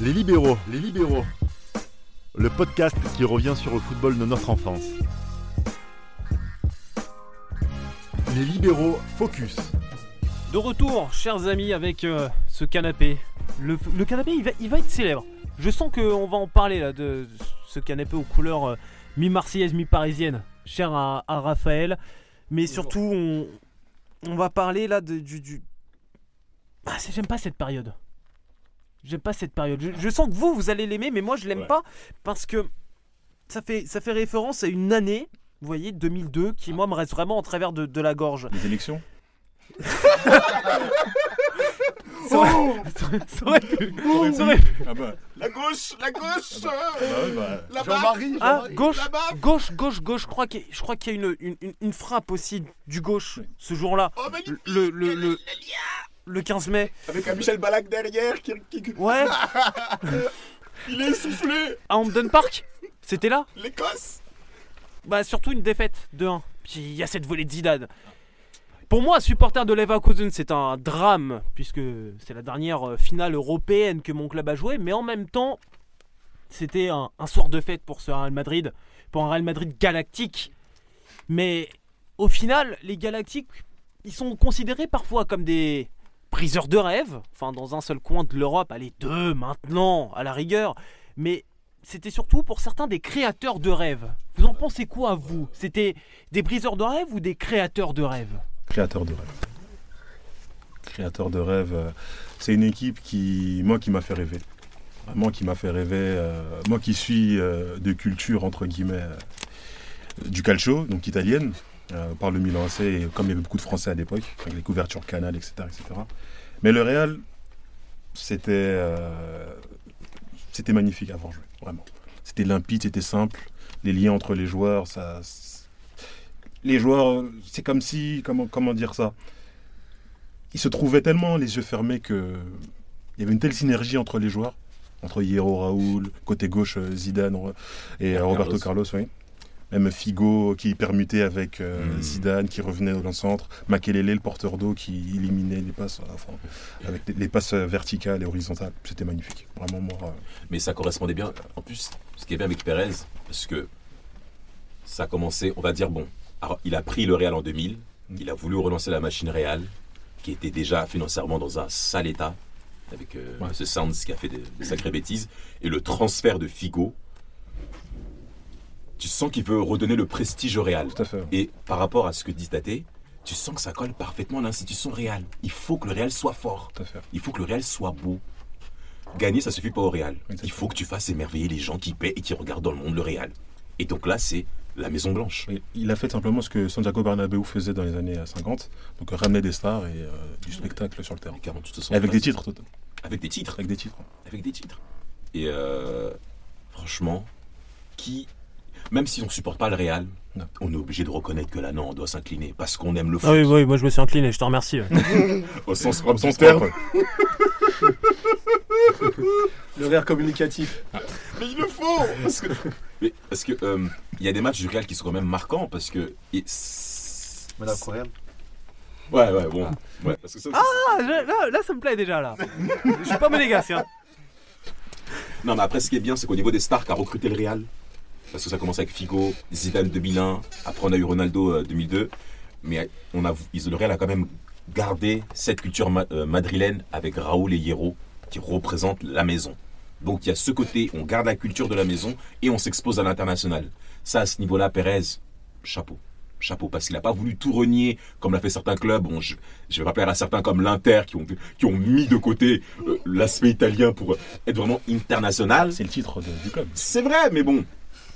Les libéraux, les libéraux. Le podcast qui revient sur le football de notre enfance. Les libéraux focus. De retour, chers amis, avec euh, ce canapé. Le, le canapé, il va, il va être célèbre. Je sens qu'on va en parler là de ce canapé aux couleurs euh, mi-marseillaises, mi-parisiennes, cher à, à Raphaël. Mais surtout, on, on va parler là de, du. du... Ah, c'est- j'aime pas cette période. J'aime pas cette période. Je, je sens que vous, vous allez l'aimer, mais moi, je l'aime Ouais. pas parce que ça fait, ça fait référence à une année, vous voyez, 2002, qui moi me reste vraiment en travers de, de la gorge. Les élections? Ça aurait- ça aurait pu- ça aurait Ah bah, La gauche, la gauche. Bah. Ouais, bah. Là-bas Jean-Marie, Ah, gauche, gauche, gauche, gauche. Je crois qu'il y, a- je crois qu'il y a une, une, une- une frappe aussi du gauche ce jour-là, Oh, magnifique. Le, le, le, le 15 mai. Avec un Michel Balak derrière qui, qui- Ouais, Il est essoufflé à Hampden Park, c'était là. L'Écosse Bah surtout une défaite de 1. Puis il y a cette volée de Zidane. Pour moi, supporter de Leverkusen, c'est un drame puisque c'est la dernière euh, finale européenne que mon club a joué, mais en même temps, c'était un, un soir de fête pour ce Real Madrid, pour un Real Madrid galactique. Mais au final, les galactiques, ils sont considérés parfois comme des briseurs de rêve, enfin dans un seul coin de l'Europe, allez deux maintenant à la rigueur, mais c'était surtout pour certains des créateurs de rêves. Vous en pensez quoi vous? C'était des briseurs de rêves ou des créateurs de rêves? Créateur de rêve. Créateur de rêve. euh, C'est une équipe qui, moi, qui m'a fait rêver. Moi qui m'a fait rêver. euh, moi qui suis euh, de culture, entre guillemets, du calcio, donc italienne, euh, par le Milan AC, et comme il y avait beaucoup de Français à l'époque, avec les couvertures Canal, etc. etc. Mais le Real, c'était euh, c'était magnifique à voir jouer, vraiment. C'était limpide, c'était simple. Les liens entre les joueurs, ça, les joueurs, c'est comme si, comment, comment dire ça? Ils se trouvaient tellement les yeux fermés que il y avait une telle synergie entre les joueurs, entre Hierro, Raoul, côté gauche euh, Zidane et euh, Carlos. Roberto Carlos, oui. Même Figo qui permutait avec euh, Mm. Zidane, qui revenait dans le centre. Makelele, le porteur d'eau, qui éliminait les passes, enfin, avec les, les passes verticales et horizontales. C'était magnifique. Vraiment, moi. euh, Mais ça correspondait bien. En plus, ce qui est bien avec Pérez, parce que ça a commencé, on va dire, bon, alors, il a pris le Real en 2000, il a voulu relancer la machine Real, qui était déjà financièrement dans un sale état, avec euh, Ouais. ce Sands qui a fait des, des sacrées bêtises, et le transfert de Figo, tu sens qu'il veut redonner le prestige au Real. tout à fait. Et par rapport à ce que dit Tate, tu sens que ça colle parfaitement à l'institution Real. Il faut que le Real soit fort. Tout à fait. Il faut que le Real soit beau. Gagner, ça suffit pas au Real. Il faut que tu fasses émerveiller les gens qui paient et qui regardent dans le monde le Real. Et donc là, c'est la Maison Blanche. Il a fait simplement ce que Santiago Bernabéu faisait dans les années euh, 50, donc ramener des stars et euh, du spectacle sur le terrain. 48 Et avec des titres, Avec des titres. avec des titres. Avec des titres. Et euh, franchement, qui. Même si on supporte pas le Real, Non. on est obligé de reconnaître que là, non, on doit s'incliner parce qu'on aime le foot. Ah oui, oui, moi je me suis incliné, je te remercie. Au sens propre du terme. Le rire communicatif. Mais il le faut Parce que, mais parce que euh, il y a des matchs du Real qui sont quand même marquants parce que. et Monaco Real. Ouais, ouais, bon. Ouais, parce que ça, Ah, je- là, là, ça me plaît déjà là. je suis pas monégasque. Hein. Non, mais après, ce qui est bien, c'est qu'au niveau des stars qu'a recruté le Real, parce que ça commence avec Figo, Zidane 2001, après on a eu Ronaldo euh, 2002, mais on a, le Real a quand même gardé cette culture ma- euh, madrilène avec Raoul et Hierro qui représentent la maison. Donc il y a ce côté, on garde la culture de la maison et on s'expose à l'international. Ça, à ce niveau-là, Pérez, chapeau. Chapeau, parce qu'il n'a pas voulu tout renier comme l'a fait certains clubs. Bon, je, je vais rappeler à certains comme l'Inter qui ont, qui ont mis de côté euh, l'aspect italien pour être vraiment international. C'est le titre de- du club. C'est vrai, mais bon,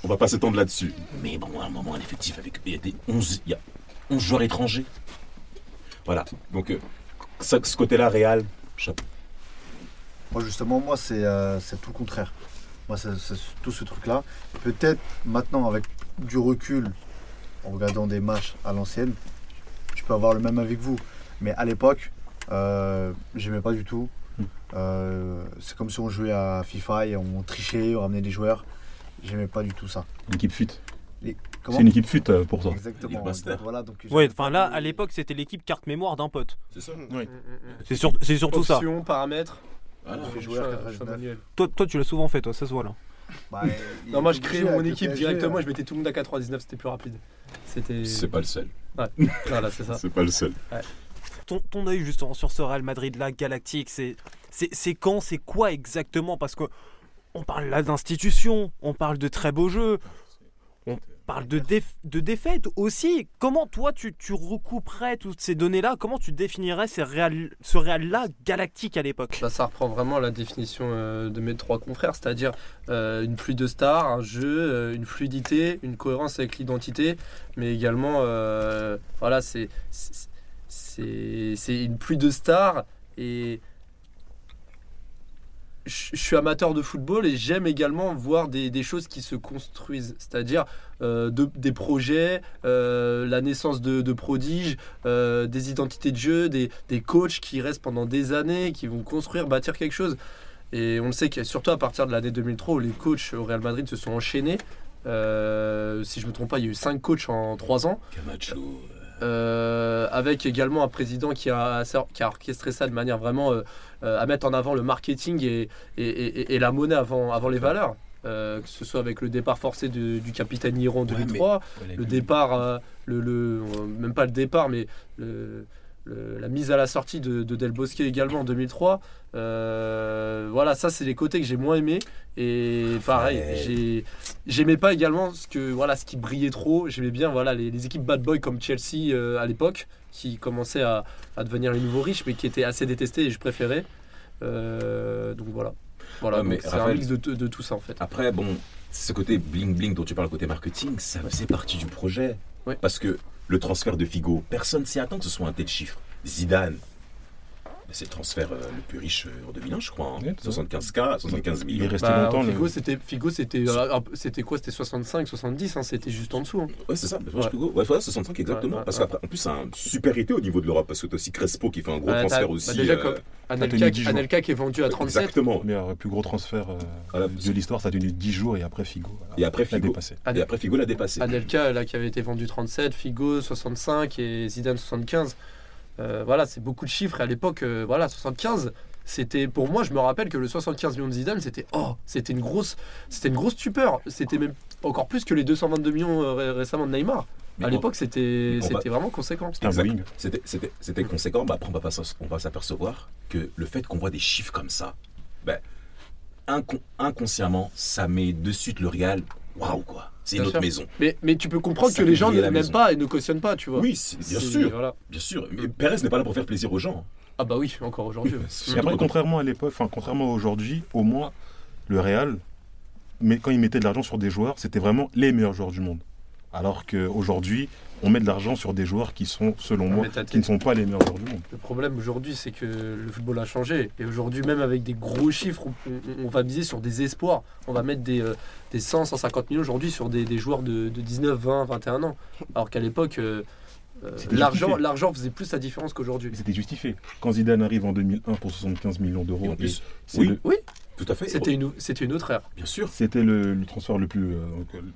on va pas s'étendre là-dessus. Mais bon, à un moment, un effectif avec. Il y a, des 11, il y a 11 joueurs étrangers. Voilà, donc euh, ça, ce côté-là, Real, chapeau. Moi, justement, moi, c'est euh, tout le contraire. Moi, c'est c'est tout ce truc-là. Peut-être maintenant, avec du recul, en regardant des matchs à l'ancienne, je peux avoir le même avis que vous. Mais à l'époque, euh, j'aimais pas du tout. Euh, c'est comme si on jouait à FIFA et on trichait, on ramenait des joueurs. J'aimais pas du tout ça. L'équipe fut. Comment C'est une équipe fut euh, pour toi. Exactement. Master. Voilà, donc Ouais, enfin là, à l'époque, c'était l'équipe carte mémoire d'un pote. C'est ça Oui. C'est sur- c'est surtout ça. Options, paramètres. Voilà. Je jouer à un- je suis un 99. manuel. Toi, toi, tu l'as souvent fait, toi, ça se voit là. Bah, Non, moi je créais mon équipe PSG, directement, euh. je mettais tout le monde à 99, c'était plus rapide. C'était. C'est pas le seul. Voilà, c'est ça. C'est pas le seul. Ton, ton œil justement sur ce Real Madrid là, galactique, c'est quand, c'est quoi exactement? Parce que on parle là d'institutions, on parle de très beaux jeux, on parle de, déf- de défaites aussi. Comment toi tu, tu recouperais toutes ces données-là? Comment tu définirais ces Real- ce Real-là galactique à l'époque? Bah, ça reprend vraiment la définition euh, de mes trois confrères, c'est-à-dire euh, une pluie de stars, un jeu, euh, une fluidité, une cohérence avec l'identité, mais également, voilà, c'est une pluie de stars et je suis amateur de football et j'aime également voir des, choses qui se construisent, c'est-à-dire euh, de- des projets, euh, la naissance de, prodiges, euh, des identités de jeu, des, coachs qui restent pendant des années, qui vont construire, bâtir quelque chose. Et on le sait que surtout à partir de l'année 2003 où les coachs au Real Madrid se sont enchaînés. si je me trompe pas, il y a eu 5 coachs en 3 ans. Camacho. Euh, avec également un président qui a, qui a orchestré ça de manière vraiment euh, euh, à mettre en avant le marketing et, et, et- et la monnaie avant, avant les valeurs. Euh, que ce soit avec le départ forcé de- du capitaine Hiro en Ouais, 2003, Ouais, le départ, le, le- même pas le départ, mais le- le- la mise à la sortie de, de Del Bosque également en 2003. Euh, voilà, ça c'est les côtés que j'ai moins aimés. Et pareil, j'ai j'aimais pas également ce que voilà ce qui brillait trop. J'aimais bien voilà les, les équipes bad boy comme Chelsea euh, à l'époque qui commençaient à, à devenir les nouveaux riches, mais qui étaient assez détestés et je préférais. Euh, donc voilà, voilà. Ouais, c'est un mix de, tout ça en fait. Après, bon, ce côté bling bling dont tu parles, côté marketing, ça faisait partie du projet. Ouais. Parce que le transfert de Figo, personne s'y attend que ce soit un tel chiffre. Zidane, c'est le transfert euh, le plus riche euh, en 2001, je crois. hein. Ouais, tout à fait. 75K, 75 Il est millions. resté Bah, longtemps. le- Figo, c'était Figo, c'était euh, c'était quoi? C'était 65, 70, hein, c'était juste en dessous. hein. Ouais, c'est ça. moi, Ouais. Figo, ouais, voilà, 65 exactement. Ouais, ouais, parce ouais. qu'après, en plus, c'est un super été au niveau de l'Europe. Parce que t'as aussi Crespo qui fait un gros t'as- transfert bah, aussi. déjà, euh, comme- tenu Anelka, 10 jours. Anelka qui est vendu à 37. Exactement. meilleur, plus gros transfert euh, Voilà. de l'histoire, ça a tenu 10 jours et après Figo. voilà, Et après l'a Figo. dépassé. Et après, Figo l'a dépassé. Anelka là qui avait été vendu 37, Figo 65 et Zidane 75. Euh, voilà, c'est beaucoup de chiffres. Et à l'époque, euh, voilà, 75, c'était pour moi, je me rappelle que le 75 millions de Zidane, c'était oh, c'était une grosse, c'était une grosse stupeur. C'était même encore plus que les 222 millions euh, ré- récemment de Neymar. Mais à l'époque, c'était va- c'était vraiment conséquent. C'était conséquent. Bah, après, on va, pas s'en- on va s'apercevoir que le fait qu'on voit des chiffres comme ça, ben, incon- inconsciemment, ça met de suite le Real. Waouh, quoi. C'est Bien notre sûr. maison. Mais, mais tu peux comprendre Ça que les gens ne la n'aiment maison. pas et ne cautionnent pas, tu vois. Oui, bien sûr. Voilà. Bien sûr. Mais Perez n'est pas là pour faire plaisir aux gens. Ah bah oui, encore aujourd'hui. après, contrairement à l'époque, enfin, contrairement à aujourd'hui, au moins, le Real, mais quand il mettait de l'argent sur des joueurs, c'était vraiment les meilleurs joueurs du monde. Alors qu'aujourd'hui, on met de l'argent sur des joueurs qui sont, selon moi, Mais t'as- qui ne sont pas les meilleurs joueurs du monde. Le problème aujourd'hui, c'est que le football a changé. Et aujourd'hui, même avec des gros chiffres, on, va miser sur des espoirs. On va mettre des, euh, des 100, 150 millions aujourd'hui sur des, des joueurs de, de 19, 20, 21 ans. Alors qu'à l'époque, euh, euh, l'argent, l'argent faisait plus la différence qu'aujourd'hui. C'était justifié. Quand Zidane arrive en 2001 pour 75 millions d'euros, en plus, c'est oui, le- Oui, tout à fait. c'était une, c'était une autre ère. Bien sûr. c'était le, le transfert le plus, euh,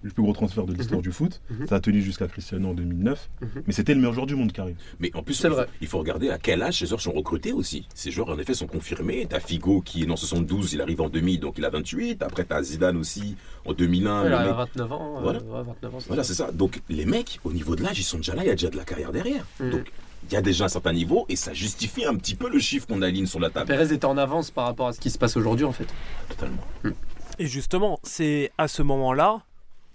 le plus gros transfert de l'histoire Mhm. du foot. Mhm. Ça a tenu jusqu'à Cristiano en 2009. Mhm. Mais c'était le meilleur joueur du monde qui arrive. Mais en plus, C'est il faut, vrai. il faut regarder à quel âge ces joueurs sont recrutés aussi. Ces joueurs, en effet, sont confirmés. T'as Figo qui est en 72, il arrive en 2000, donc il a 28. Après, t'as Zidane aussi en 2001. Ouais, le il a mec- 29 ans. euh, Voilà. ouais, 29 ans, c'est Voilà, ça. c'est ça. Donc, les mecs, au niveau de l'âge, ils sont déjà là, il y a déjà de la carrière derrière. Donc, il y a déjà un certain niveau et ça justifie un petit peu le chiffre qu'on aligne sur la table. Pérez était en avance par rapport à ce qui se passe aujourd'hui, en fait. Totalement. Et justement, c'est à ce moment-là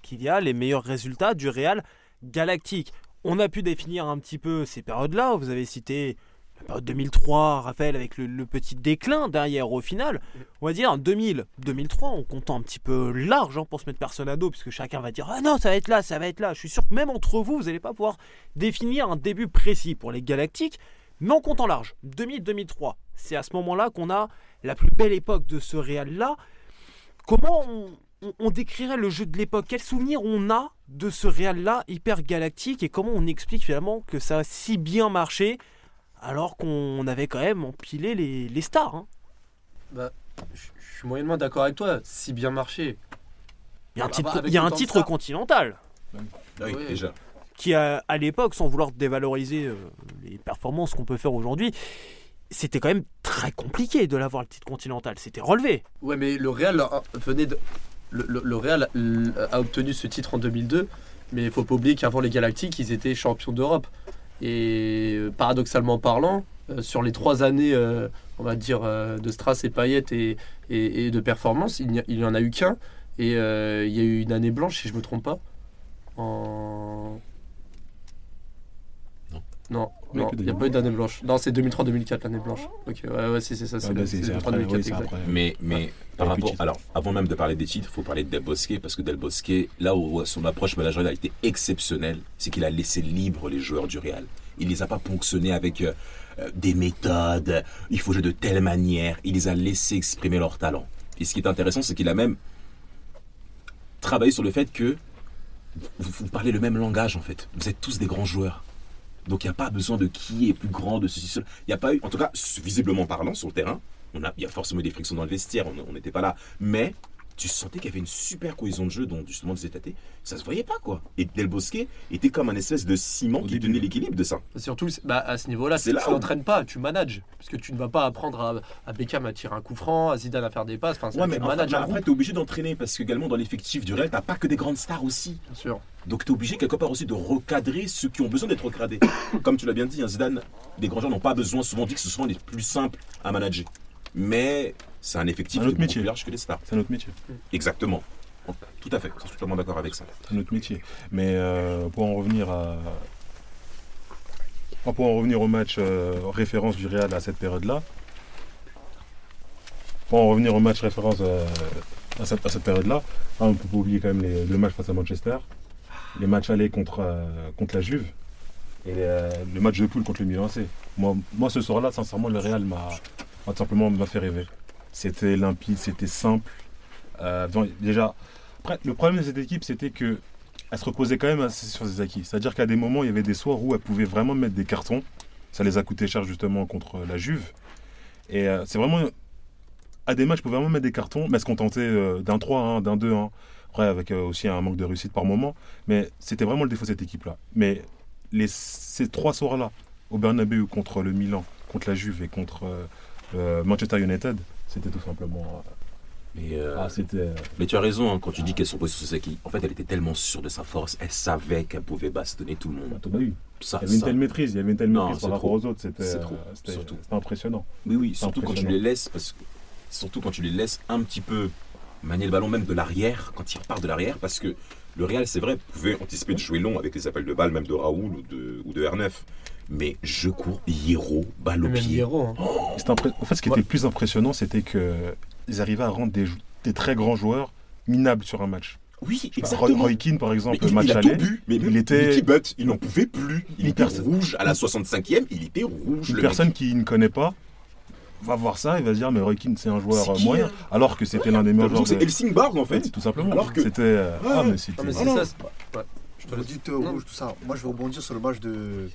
qu'il y a les meilleurs résultats du Real galactique. On a pu définir un petit peu ces périodes-là. Vous avez cité la période 2003, Raphaël, avec le, petit déclin derrière au final. On va dire 2000, 2003, on compte un petit peu large hein, pour se mettre personne à dos, puisque chacun va dire Ah non, ça va être là, ça va être là. Je suis sûr que même entre vous, vous n'allez pas pouvoir définir un début précis pour les galactiques, mais en comptant large. 2000-2003, c'est à ce moment-là qu'on a la plus belle époque de ce Real-là. Comment on, on- décrirait le jeu de l'époque? Quels souvenirs on a de ce Real-là hyper galactique et comment on explique finalement que ça a si bien marché? Alors qu'on avait quand même empilé les, les stars hein Bah, je suis moyennement d'accord avec toi. Si bien marché. Il y a un Ah bah, titre, y a un stars. continental Ah oui, déjà. qui, a- à l'époque, sans vouloir dévaloriser euh, les performances qu'on peut faire aujourd'hui, c'était quand même très compliqué de l'avoir le titre continental. C'était relevé. Ouais, mais le Real euh, venait de. Le, le- le Real euh, a obtenu ce titre en 2002, mais il faut pas oublier qu'avant les Galactiques, ils étaient champions d'Europe. Et euh, paradoxalement parlant, euh, sur les trois années, euh, on va dire, de Strass et Payet et, et, de performance, il n'y en a eu qu'un. Et il y a eu une année blanche, si je me trompe pas. En. Non. Non, Il n'y a pas eu d'année blanche. Non, c'est 2003-2004 l'année blanche. Ok, ouais, ouais, c'est c'est ça, c'est Ah, bah, c'est après, 2003-2004. oui, exact. Mais, mais par rapport. Alors, avant même de parler des titres, il faut parler de Del Bosque, parce que Del Bosque, là où son approche managériale a été exceptionnelle, c'est qu'il a laissé libre les joueurs du Real. Il les a pas ponctionnés avec euh, euh, des méthodes, il faut jouer de telle manière. Il les a laissés exprimer leur talent. Et ce qui est intéressant, c'est qu'il a même travaillé sur le fait que vous, vous parlez le même langage, en fait. Vous êtes tous des grands joueurs. Donc il n'y a pas besoin de qui est plus grand, de ceci, cela. Il n'y a pas eu, en tout cas, visiblement parlant, sur le terrain, il y a forcément des frictions dans le vestiaire, on n'était pas là. Mais tu sentais qu'il y avait une super cohésion de jeu dont justement disait Tate, ça se voyait pas quoi. Et Del Bosque était comme un espèce de ciment Au qui début. tenait l'équilibre de ça. Surtout c'est- bah, à ce niveau-là, tu tu où- n'entraînes pas, tu manages. Parce que tu ne vas pas apprendre à, à Beckham à tirer un coup franc, à Zidane à faire des passes. Enfin, Ouais, tu mais un après, groupe, tu es obligé d'entraîner parce que également dans l'effectif du Real, t'as pas que des grandes stars aussi. bien sûr. Donc tu es obligé quelque part aussi de recadrer ceux qui ont besoin d'être recadrés. Comme tu l'as bien dit, hein, Zidane, les grands joueurs n'ont pas besoin, souvent dit que ce sont les plus simples à manager. Mais c'est un effectif Un qui est autre beaucoup métier. plus large que les stars. C'est notre métier. Exactement. Tout à fait, je suis totalement d'accord avec ça. C'est notre métier. Mais euh, pour en revenir à. Ah, Pour en revenir au match euh, référence du Real à cette période-là. Pour en revenir au match référence euh, à cette, à cette période-là, ah, on ne peut pas oublier quand même les, le match face à Manchester, les matchs allés contre, euh, contre la Juve et euh, le match de poule contre le Milan AC. Moi, moi ce soir-là, sincèrement, le Real m'a tout simplement m'a fait rêver. C'était limpide, c'était simple. Euh, déjà, après, le problème de cette équipe, c'était que elle se reposait quand même sur ses acquis. C'est-à-dire qu'à des moments, il y avait des soirs où elle pouvait vraiment mettre des cartons. Ça les a coûté cher justement contre la Juve. Et euh, c'est vraiment. À des matchs, elle pouvait vraiment mettre des cartons, mais se contentait euh, d'un 3-1, d'un 2-1. Après, avec euh, aussi un manque de réussite par moment. Mais c'était vraiment le défaut de cette équipe-là. Mais les, ces trois soirs-là, au Bernabeu contre le Milan, contre la Juve et contre euh, euh, Manchester United, c'était tout simplement. Mais, euh, ah, euh, mais tu as raison hein, quand tu dis qu'elle repose sur acquis. En fait, elle était tellement sûre de sa force, elle savait qu'elle pouvait bastonner tout le monde. Hughes. Ça, Il y avait une telle maîtrise, il y avait une telle Non, maîtrise par rapport trop. aux autres, c'était C'est euh, trop, c'était- surtout. c'était impressionnant. Oui, oui, surtout quand tu les laisses, parce que surtout quand tu les laisses un petit peu manier le ballon même de l'arrière, quand ils repartent de l'arrière, parce que le Real, c'est vrai, pouvait anticiper de jouer long avec les appels de balle, même de Raoul ou de, ou de R9. Mais je cours, Hierro, balle au pied. Hierro, hein. Impré- En fait, ce qui Ouais. était le plus impressionnant, c'était qu'ils arrivaient à rendre des, très grands joueurs minables sur un match. Oui, Roy, exactement. Roy Keane, par exemple, Mais il, match il a aller. tout bu, mais il était- Butt, il n'en pouvait plus. Il Une était personne- rouge à la 65e, il était rouge. Une le personne mec. qui ne connaît pas va voir ça et va se dire mais Roy Keane c'est un joueur C'est euh, qui, moyen hein alors que c'était l'un des meilleurs joueurs. C'est Helsingborg en fait. Tout simplement Alors que- c'était euh, Ouais, ah mais c'était Non, mais c'est non. ça. c'est- ouais, je te le euh, Non. rouge, tout ça. Moi, je vais rebondir sur le match de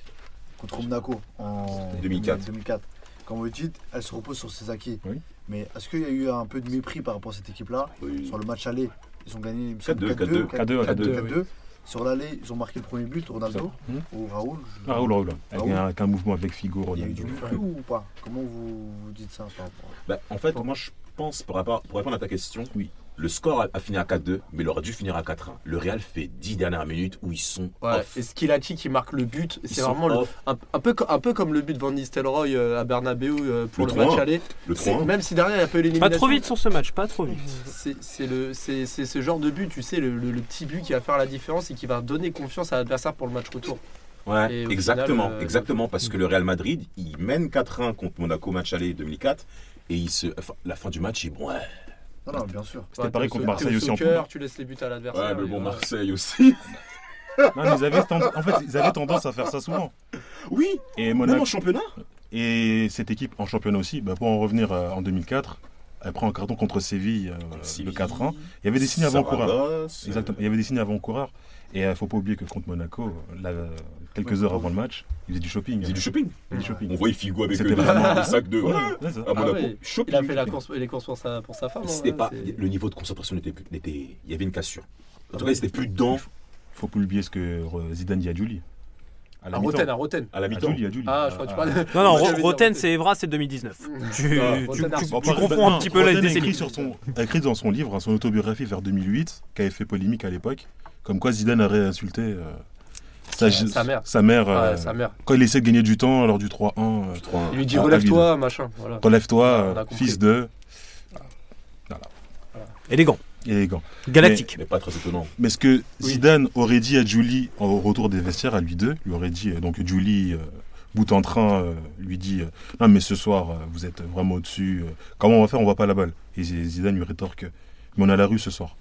contre Monaco en 2004. 2004. Comme vous dites, elle se repose sur ses acquis. Oui. Mais est-ce qu'il y a eu un peu de mépris par rapport à cette équipe-là Oui. Sur le match aller, ils ont gagné il me semble, 4-2, 4-2. 4-2, 4-2, 4-2, 4-2. Sur l'aller, ils ont marqué le premier but, Ronaldo Hmm. ou Raoul. je- ah Raoul Raoul avec, Raoul. un, avec un mouvement avec Figo Il y a eu du Ronaldo. mépris ou pas? Comment vous vous dites ça par rapport à- Bah, en fait, moi je pense, pour, rapport- pour répondre à ta question, Oui. Le score a, a fini à 4-2, mais il aurait dû finir à 4-1. Le Real fait 10 dernières minutes où ils sont Ouais, off. et Skilacci qui marque le but, c'est vraiment le- un, un peu, un peu comme le but de Van Nistelrooy euh, à Bernabeu euh, pour Le le, match 3-1. aller. Le C'est- 3 Même si derrière il y a pas eu l'élimination. Pas trop vite sur ce match, pas trop vite. C'est c'est le- c'est- c'est ce genre de but, tu sais, le, le- le petit but qui va faire la différence et qui va donner confiance à l'adversaire pour le match retour. Ouais, exactement, final, euh, exactement, parce que le Real Madrid, il mène 4-1 contre Monaco match aller 2004, et il se, enfin, la fin du match, il bon, ouais, Non, non, bien sûr. C'était pareil contre Marseille aussi en poule. Tu laisses les buts à l'adversaire. ouais, mais bon. Marseille aussi. Non, mais ils avaient tendance- en fait ils avaient tendance à faire ça souvent Oui, et même en championnat. Et cette équipe en championnat aussi, bah, pour en revenir euh, en 2004, elle prend un carton contre Séville euh, le 4-1. Il y avait des signes avant-coureurs. Saragosse, Exactement. Il y avait des signes avant-coureurs. Et il ne faut pas oublier que contre Monaco, là, euh, quelques heures avant le match, il faisait du shopping. Il faisait du shopping. Il shopping. On voyait Figo avec euh, des, vraiment- des sacs de. Ouais, Ouais, ouais, ça. à Ah Monaco. ouais, Shopping. Il a fait la course, les courses pour sa, pour sa femme. Hein, pas, le niveau de concentration n'était plus, n'était, il y avait une cassure. En tout cas, c'était plus dedans. faut pas oublier ce que euh, Zidane dit à Julie. À la À mi-temps. Roten, à Roten. À la À mi-temps. Julie, à Julie. Ah, je crois que tu parlais. Non, non, dit Roten, c'est Evra, c'est 2019. Tu, Ah, confonds un non, petit peu les décennies. écrit, sur son, a écrit dans son livre, hein, son autobiographie vers 2008, qui avait fait polémique à l'époque, comme quoi Zidane aurait insulté euh, sa, Sa mère. Sa mère, euh, Ouais, sa mère. quand il essaie de gagner du temps lors du 3-1. euh, Je trouve un- Il lui dit Ah, relève-toi, machin. Voilà. Relève-toi, Ah, euh, fils de. Élégant, Élégant. galactique. Mais pas très étonnant. Mais ce que Oui. Zidane aurait dit à Julie au retour des vestiaires, à lui deux, lui aurait dit, euh, donc Julie, euh, bout en train, euh, lui dit euh, Non, mais ce soir, euh, vous êtes vraiment au-dessus. euh, comment on va faire On voit pas la balle. Et Zidane lui rétorque Mais on a la rue ce soir.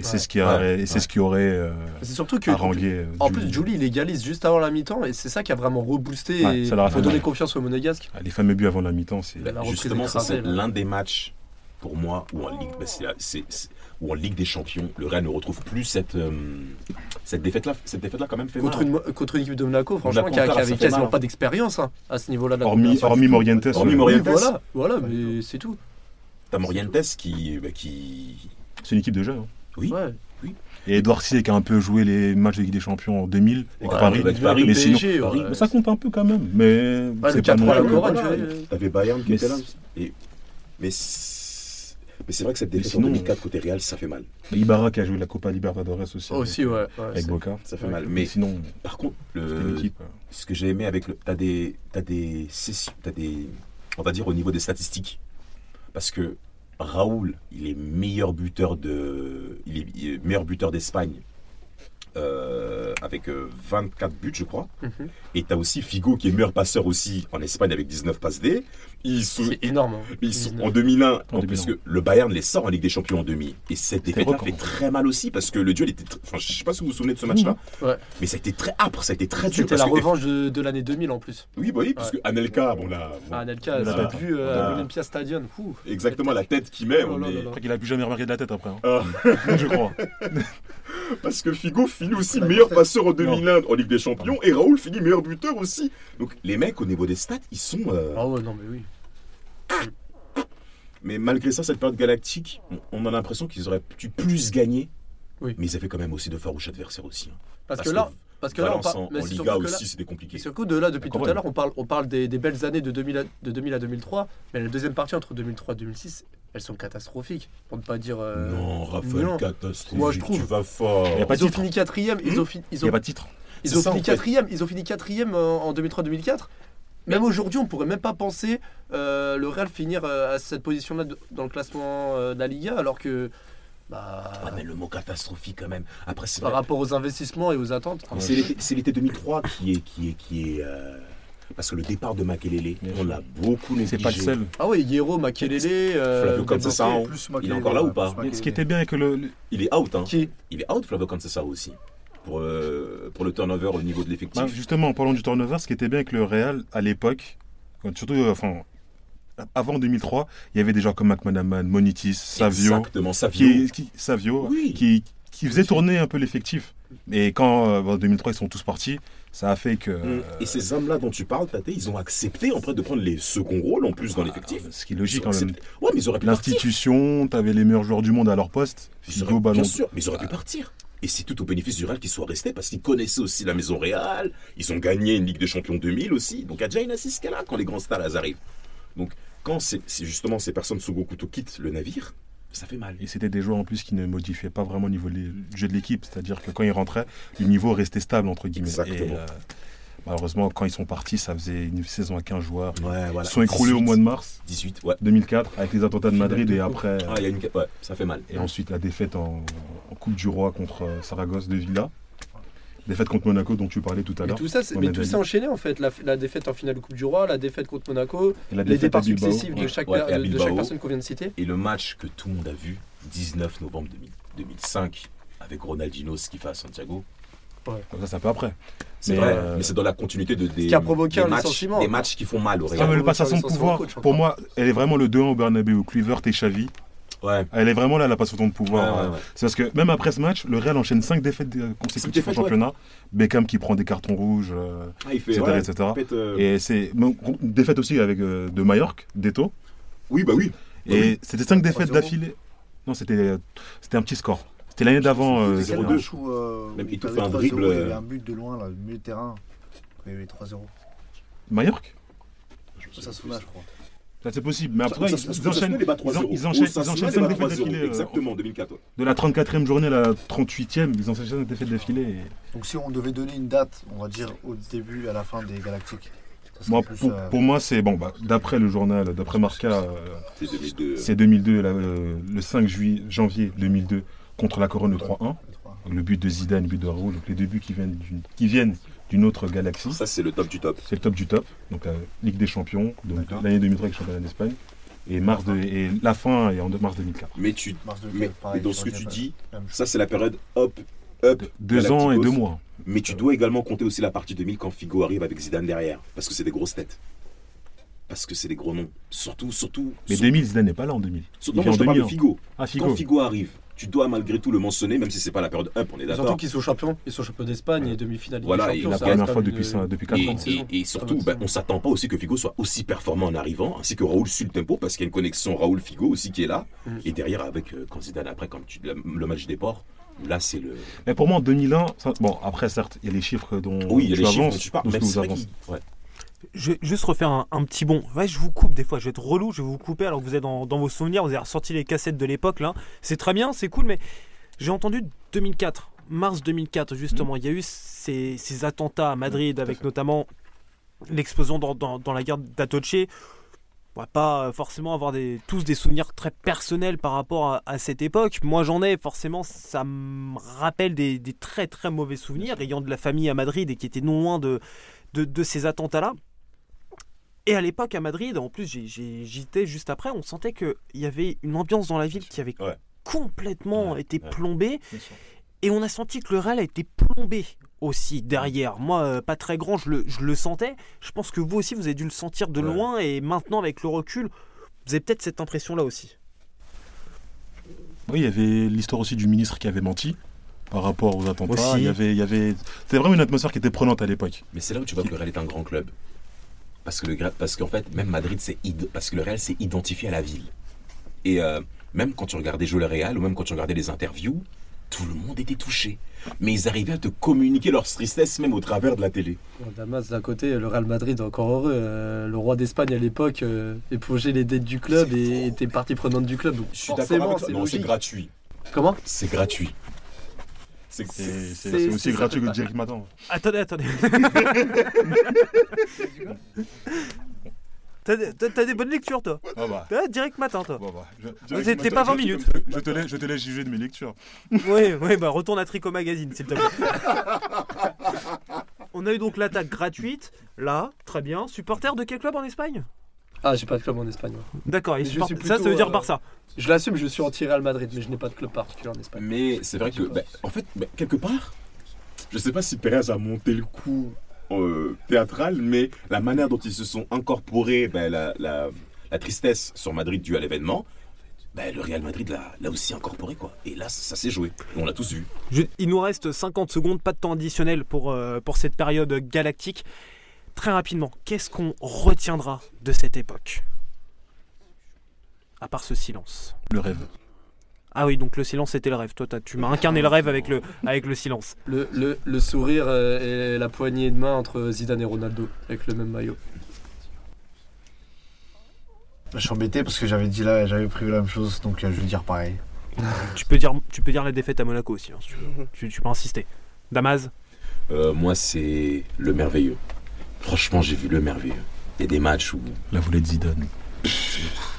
Et c'est ce qui, a- Ouais. et c'est ce qui aurait euh, C'est surtout que. harangué. En plus, Julie, il égalise juste avant la mi-temps et c'est ça qui a vraiment reboosté Ouais, et ça leur a fait redonné mal. confiance aux Monégasques. Ah, Les fameux buts avant la mi-temps, c'est. Justement, ça c'est là. l'un des matchs pour moi où en Ligue, bah, c'est la- c'est- c'est- où en Ligue des Champions, le Real ne retrouve plus cette euh, cette défaite là. Cette défaite là quand même fait Contre mal. une, contre une équipe de Monaco, franchement, Monaco, qui, a- qui ça avait quasiment mal. pas d'expérience hein, à ce niveau-là de la Hormis, hormis Morientes. Hormis Oui, Morientes. voilà, voilà, mais c'est tout. T'as Morientes qui bah, qui C'est une équipe de jeunes. hein. oui. Ouais. Et Edouard Sier qui a un peu joué les matchs de Ligue des Champions en 2000 avec Ouais, Paris. avec Paris, mais le sinon, PSG, ouais. Mais ça compte un peu quand même. Mais Ouais, c'est le pas 4-3 non à la plus- Corogne, Voilà, tu vois. T'avais Bayern qui était là. mais c'est mais c'est vrai que cette défaite sinon- en 2004 côté Real, ça fait mal. Ibarra qui a joué la Copa Libertadores aussi. Aussi, avec, ouais. ouais, Avec Boca. Ça fait Ouais. mal. Mais Mais sinon, par contre, le, équipe. ce que j'ai aimé avec le. T'as des. T'as des sessions. T'as des. On va dire au niveau des statistiques. Parce que Raoul, il est meilleur buteur de. Il est meilleur buteur d'Espagne. Euh, avec euh, 24 buts, je crois. Mhm. Et t'as aussi Figo qui est meilleur passeur aussi en Espagne avec 19 passes D. Ils sont, énorme. hein. ils sont- 19. en 2001, en, 2001. plus que le Bayern les sort en Ligue des Champions en demi. Et cette record. fait très mal aussi parce que le duel était. tr- Enfin, je sais pas si vous vous souvenez de ce match-là, Ouais. mais ça a été très âpre, ça a été très dur. C'était parce la que- revanche de, de l'année 2000 en plus. Oui, bah oui, parce que Anelka, bon là, bon, Ah, Anelka, la ça a tête. vu euh, à l'Olympia Stadium. Ouh. exactement la tête qu'il met, Oh on là est- là Je là. crois qu'il a plus jamais remarqué de la tête après. hein. Ah, je crois. parce que Figo finit aussi meilleur passeur en 2001 en Ligue des Champions et Raoul finit meilleur buteur aussi. Donc les mecs au niveau des stats, ils sont. euh, Ah ouais, non, mais oui. Mais malgré ça, cette période galactique, on- on a l'impression qu'ils auraient pu plus gagner. Oui. Mais ils avaient quand même aussi de farouches adversaires aussi. hein. Parce que là, parce que là, on parle. en, Mais en c'est Liga que aussi, c'était compliqué. Et surtout de là, depuis tout à l'heure, on parle, on parle des, des belles années de 2000, à, de 2000 à 2003, mais la deuxième partie entre 2003 et 2006, elles sont catastrophiques, pour ne pas dire. euh, Non, Raphaël, non. catastrophe. Moi, je trouve. Tu vas fort. Il y a pas de Ils ont fini quatrième, ils Hmm ont, ils Il a pas de titre. ils ont ça, fini en fait. quatrième, ils ont fini quatrième en, en 2003-2004. Même aujourd'hui, on pourrait même pas penser euh, le Real finir euh, à cette position-là dans le classement euh, de la Liga, alors que bah, Ah, mais le mot catastrophique quand même. Après, c'est par vrai. rapport aux investissements et aux attentes. Mais C'est l'été- c'est l'été 2003 qui est. Qui est, qui est euh, Parce que le départ de Makelele, on l'a beaucoup négligé. C'est pas le seul. Ah oui, Hierro, Makelele, euh, Flavio Makelele, Il est encore là ou pas ce qui était bien avec le. Il est out, hein. Qui? Il est out, Flavio Conceição aussi. Pour, euh, pour le turnover au niveau de l'effectif. bah, justement, en parlant du turnover, ce qui était bien avec le Real à l'époque, surtout enfin, avant 2003, il y avait des gens comme McManaman, Monitis, Savio, Exactement, Savio. qui, qui- Savio Oui. qui, qui faisaient tourner un peu l'effectif. Et quand euh, en 2003 ils sont tous partis, ça a fait que. Mm. euh, Et ces hommes-là dont tu parles, Tate, ils ont accepté en fait de prendre les seconds rôles en plus dans l'effectif. ce qui est logique quand ont même. accepté. Ouais, mais ils auraient pu partir. L'institution, t'avais les meilleurs joueurs du monde à leur poste. Figo, auraient- Ballon. Bien sûr, mais ils auraient pu partir. Et c'est tout au bénéfice du Real qu'ils soient restés parce qu'ils connaissaient aussi la maison Real. Ils ont gagné une Ligue des Champions 2000 aussi. Donc il y a déjà une assise qu'elle a quand les grands stars arrivent. Donc quand c'est justement ces personnes sous couteau quittent le navire, ça fait mal. Et c'était des joueurs en plus qui ne modifiaient pas vraiment au niveau du jeu de l'équipe. C'est-à-dire que quand ils rentraient, le niveau restait stable, entre guillemets. Exactement. Et, euh, malheureusement, quand ils sont partis, ça faisait une saison à 15 joueurs. Ouais, voilà. Ils sont écroulés au 18, mois de mars 18, ouais. 2004 avec les attentats de Madrid et après. Ah, il y a une... ouais, ça fait mal. Et ensuite la défaite en, en Coupe du Roi contre euh, Saragosse de Villa. Défaite contre Monaco dont tu parlais tout à Mais l'heure. tout ça, mais tout ça enchaîné en fait. La, la défaite en finale de Coupe du Roi, la défaite contre Monaco, la les départs Bilbao. successifs de Ouais. chaque, Ouais, de Bilbao. chaque personne qu'on vient de citer. Et le match que tout le monde a vu, 19 novembre 2000 2005, avec Ronaldinho, ce qu'il fait à Santiago. Ça, c'est un peu après. C'est vrai, euh, mais c'est dans la continuité de, des, qui a provoqué des un matchs, licenciement. des matchs qui font mal au Ah, Real. mais le Real. passation de pouvoir, pour moi, elle est vraiment le 2-1 au Bernabeu, Kluivert et Xavi. Ouais. Elle est vraiment là, la passation de pouvoir. ouais, ouais. C'est parce que même après ce match, le Real enchaîne 5 défaites euh, consécutives défaites, au championnat. Beckham qui prend des cartons rouges, euh, Ah, il fait, etc. ouais, etc. pète, euh, Et c'est une défaite aussi avec euh, de Majorque, d'Eto. Oui, bah oui. Bah Et oui. c'était 5 défaites 3-0. d'affilée. Non, c'était c'était un petit score. C'était l'année d'avant. euh, C'est quel 0-2. match où, euh, Même où il te t'avais fait un 3-0, dribble, Il y avait un but de loin, là, le milieu de terrain. il y a eu les 3-0. Mallorca Ça se je crois. Ça, c'est possible. Mais après, ça- ils, ça- ils ça se enchaînent, ils, en- 3-0. ils enchaînent, ils enchaînent met les 5 bas défaites 3-0. d'affilée. euh, Exactement, 2004. ouais. De la 34e journée à la 38e, ils enchaînent 5 défaites d'affilée. et- Donc si on devait donner une date, on va dire au début à la fin des Galactiques. ça serait Moi, plus, pour, euh, pour moi, c'est bon. Bah, d'après le journal, d'après Marca, euh, C'est 2002. c'est 2002, la- le, le 5 juillet, janvier 2002, contre la Couronne le 3-1. les trois. Le but de Zidane, le but de Raoul, donc les deux buts qui viennent d'une, qui viennent d'une autre galaxie. Ça, c'est le top du top. C'est le top du top. Donc la Ligue des Champions, l'année 2003 avec le championnat d'Espagne. Et, mars de, et la fin est en mars 2004. Mais, tu, Mars de mais, quel, pareil, mais dans ce que tu dis, ça, c'est la période hop, up. Deux ans et deux mois. Mais tu dois également compter aussi la partie 2000 quand Figo arrive avec Zidane derrière. Parce que c'est des grosses têtes. Parce que c'est des gros noms. Surtout, surtout. Mais sur- 2000, Zidane n'est pas là en 2000. sur- il non, je te en parle de 2001. Figo. Ah, Quand Figo. Figo arrive, tu dois malgré tout le mentionner, même si c'est pas la période up, on est Surtout d'accord. qu'ils sont champions, ils sont champions d'Espagne et demi-finale. Voilà, et La première fois depuis, depuis 4 Et, ans. et- et surtout, ben, on s'attend pas aussi que Figo soit aussi performant en arrivant, ainsi que Raoul suit le tempo, parce qu'il y a une connexion Raoul-Figo aussi qui est là. Mm. Et derrière, avec euh, quand Zidane après, comme tu, le, le match des ports, là c'est le. Mais pour moi, en 2001, ça- bon, après, certes, il y a les chiffres dont Oui, il y a les chiffres dont tu parles, dont mais qu'il- ouais. Je vais juste refaire un, un petit bond. Ouais, je vous coupe des fois, je vais être relou, je vais vous couper alors que vous êtes dans, dans vos souvenirs, vous avez ressorti les cassettes de l'époque là. C'est très bien, c'est cool, mais j'ai entendu 2004, mars 2004 justement, il y a eu ces, ces attentats à Madrid avec notamment l'explosion dans, dans- dans la gare d'Atoche. On va pas forcément avoir des, tous des souvenirs très personnels par rapport à, à cette époque. Moi j'en ai forcément, ça me rappelle des, des très très mauvais souvenirs, ayant de la famille à Madrid et qui était non loin de, de, de ces attentats-là. Et à l'époque, à Madrid, en plus, j'étais juste après, on sentait qu'il y avait une ambiance dans la ville qui avait Ouais. complètement Ouais, été ouais. plombée. Et on a senti que le Real a été plombé aussi derrière. Moi, euh, pas très grand, je le, je le sentais. Je pense que vous aussi, vous avez dû le sentir de Ouais. loin. Et maintenant, avec le recul, vous avez peut-être cette impression-là aussi. Oui, il y avait l'histoire aussi du ministre qui avait menti par rapport aux attentats. Aussi. Il y avait, il y avait... C'était vraiment une atmosphère qui était prenante à l'époque. Mais c'est là où tu vois que le Real est un grand club. Parce que le parce qu'en fait, même Madrid, c'est parce que le Real s'est identifié à la ville. Et euh, même quand tu regardais jouer le Real, ou même quand tu regardais les interviews, tout le monde était touché. Mais ils arrivaient à te communiquer leur tristesse même au travers de la télé. Bon, Damas, d'un côté, le Real Madrid, encore heureux. euh, le roi d'Espagne à l'époque euh, épongeait les dettes du club et faux. était partie prenante du club. Donc Je suis forcément, d'accord avec toi. c'est Non, c'est logique. gratuit. Comment? C'est gratuit. C'est aussi gratuit que direct matin. Attendez, attendez. T'as des- T'as t'as des bonnes lectures, toi. Ah bah. Direct matin, toi. Bah, Ah, je- c'était pas je- 20 je- minutes. Je te laisse, je te laisse juger de mes lectures. Oui, oui, bah retourne à Tricot Magazine, s'il te plaît. On a eu donc l'attaque gratuite. Là, très bien. Supporter de quel club en Espagne? Ah, j'ai pas de club en Espagne. D'accord, Mais je supporte- suis ça, ça veut dire euh, Barça. Je l'assume, je suis anti-Real Madrid, mais je n'ai pas de club particulier en Espagne. Mais c'est vrai que, bah, en fait, bah, quelque part, je sais pas si Perez a monté le coup euh, théâtral, mais la manière dont ils se sont incorporés bah, la, la- la tristesse sur Madrid due à l'événement, bah, le Real Madrid l'a l'a aussi incorporé, quoi. Et là, ça, ça s'est joué. On l'a tous vu. Je- il nous reste 50 secondes, pas de temps additionnel pour, euh, pour cette période galactique. Très rapidement, qu'est-ce qu'on retiendra de cette époque À part ce silence? Le rêve. Ah oui, donc le silence c'était le rêve. Toi, tu m'as incarné le rêve avec le, avec le silence. Le, le, le sourire euh, et la poignée de main entre Zidane et Ronaldo, avec le même maillot. Je suis embêté parce que j'avais dit là, j'avais prévu la même chose, donc euh, je vais dire pareil. Tu peux dire, tu peux dire la défaite à Monaco aussi, hein, si tu veux. Tu, tu peux insister. Damaz? Euh, moi, c'est le merveilleux. Franchement, j'ai vu le merveilleux. Il y a des matchs où La volée de Zidane.